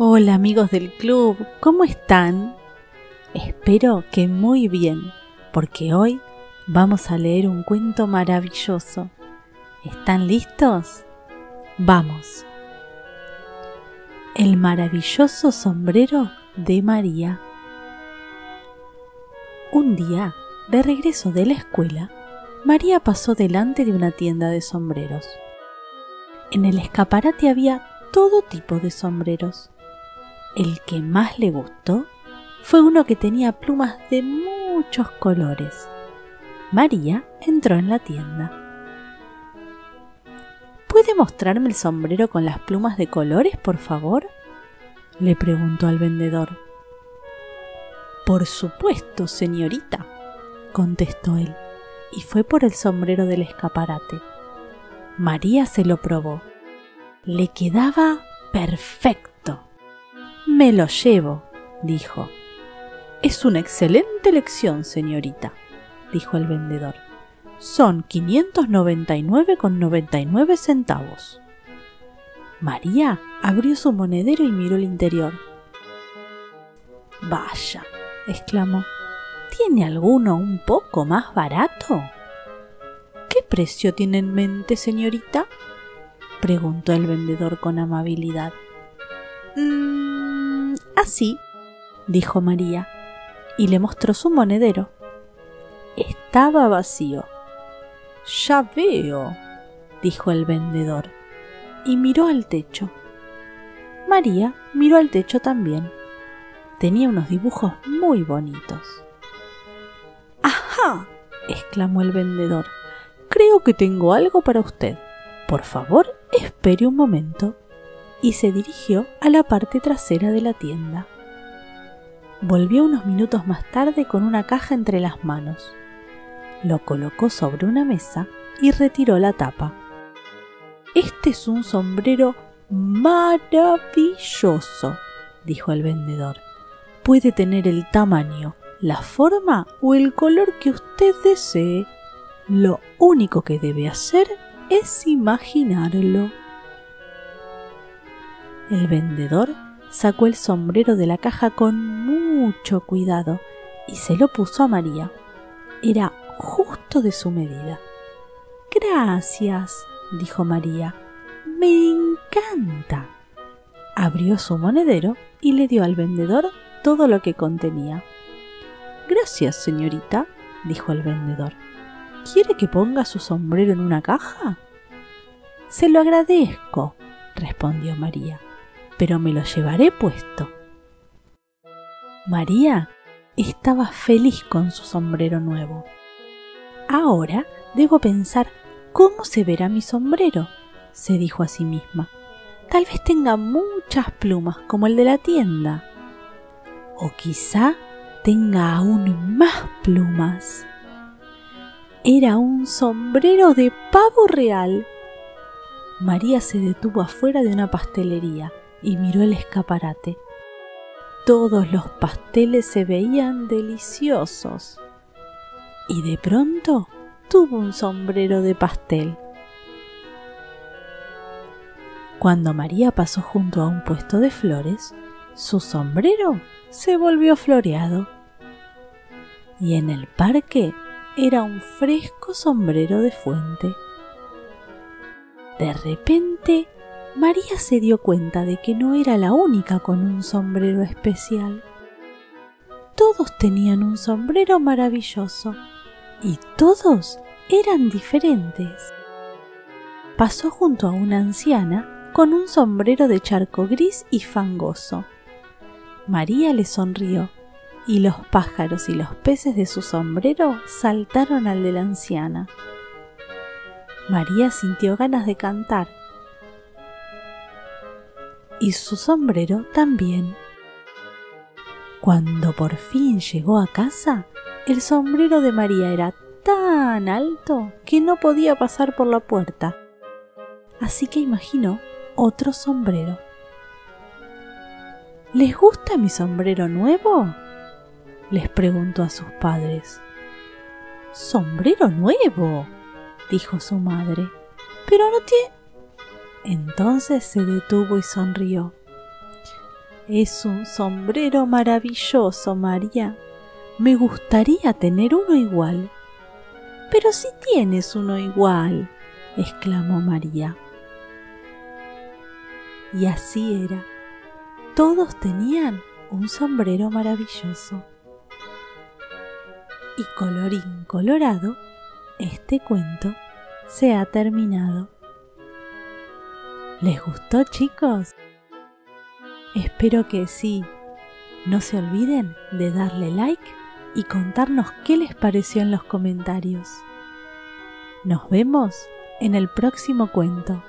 Hola amigos del club, ¿cómo están? Espero que muy bien, porque hoy vamos a leer un cuento maravilloso. ¿Están listos? Vamos. El maravilloso sombrero de María. Un día, de regreso de la escuela, María pasó delante de una tienda de sombreros. En el escaparate había todo tipo de sombreros el que más le gustó fue uno que tenía plumas de muchos colores. María entró en la tienda. ¿Puede mostrarme el sombrero con las plumas de colores, por favor? le preguntó al vendedor. Por supuesto, señorita, contestó él, y fue por el sombrero del escaparate. María se lo probó. Le quedaba perfecto. Me lo llevo, dijo. Es una excelente lección, señorita, dijo el vendedor. Son 599,99 centavos. María abrió su monedero y miró el interior. Vaya, exclamó, ¿tiene alguno un poco más barato? ¿Qué precio tiene en mente, señorita? preguntó el vendedor con amabilidad. Así, dijo María, y le mostró su monedero. Estaba vacío. Ya veo, dijo el vendedor, y miró al techo. María miró al techo también. Tenía unos dibujos muy bonitos. ¡Ajá! exclamó el vendedor. Creo que tengo algo para usted. Por favor, espere un momento y se dirigió a la parte trasera de la tienda. Volvió unos minutos más tarde con una caja entre las manos. Lo colocó sobre una mesa y retiró la tapa. Este es un sombrero maravilloso, dijo el vendedor. Puede tener el tamaño, la forma o el color que usted desee. Lo único que debe hacer es imaginarlo. El vendedor sacó el sombrero de la caja con mucho cuidado y se lo puso a María. Era justo de su medida. Gracias, dijo María. Me encanta. Abrió su monedero y le dio al vendedor todo lo que contenía. Gracias, señorita, dijo el vendedor. ¿Quiere que ponga su sombrero en una caja? Se lo agradezco, respondió María pero me lo llevaré puesto. María estaba feliz con su sombrero nuevo. Ahora debo pensar cómo se verá mi sombrero, se dijo a sí misma. Tal vez tenga muchas plumas como el de la tienda. O quizá tenga aún más plumas. Era un sombrero de pavo real. María se detuvo afuera de una pastelería y miró el escaparate. Todos los pasteles se veían deliciosos. Y de pronto tuvo un sombrero de pastel. Cuando María pasó junto a un puesto de flores, su sombrero se volvió floreado. Y en el parque era un fresco sombrero de fuente. De repente María se dio cuenta de que no era la única con un sombrero especial. Todos tenían un sombrero maravilloso y todos eran diferentes. Pasó junto a una anciana con un sombrero de charco gris y fangoso. María le sonrió y los pájaros y los peces de su sombrero saltaron al de la anciana. María sintió ganas de cantar y su sombrero también. Cuando por fin llegó a casa, el sombrero de María era tan alto que no podía pasar por la puerta. Así que imaginó otro sombrero. ¿Les gusta mi sombrero nuevo? les preguntó a sus padres. ¿Sombrero nuevo? dijo su madre. Pero no tiene... Entonces se detuvo y sonrió. Es un sombrero maravilloso, María. Me gustaría tener uno igual. Pero si tienes uno igual, exclamó María. Y así era. Todos tenían un sombrero maravilloso. Y colorín colorado, este cuento se ha terminado. ¿Les gustó chicos? Espero que sí. No se olviden de darle like y contarnos qué les pareció en los comentarios. Nos vemos en el próximo cuento.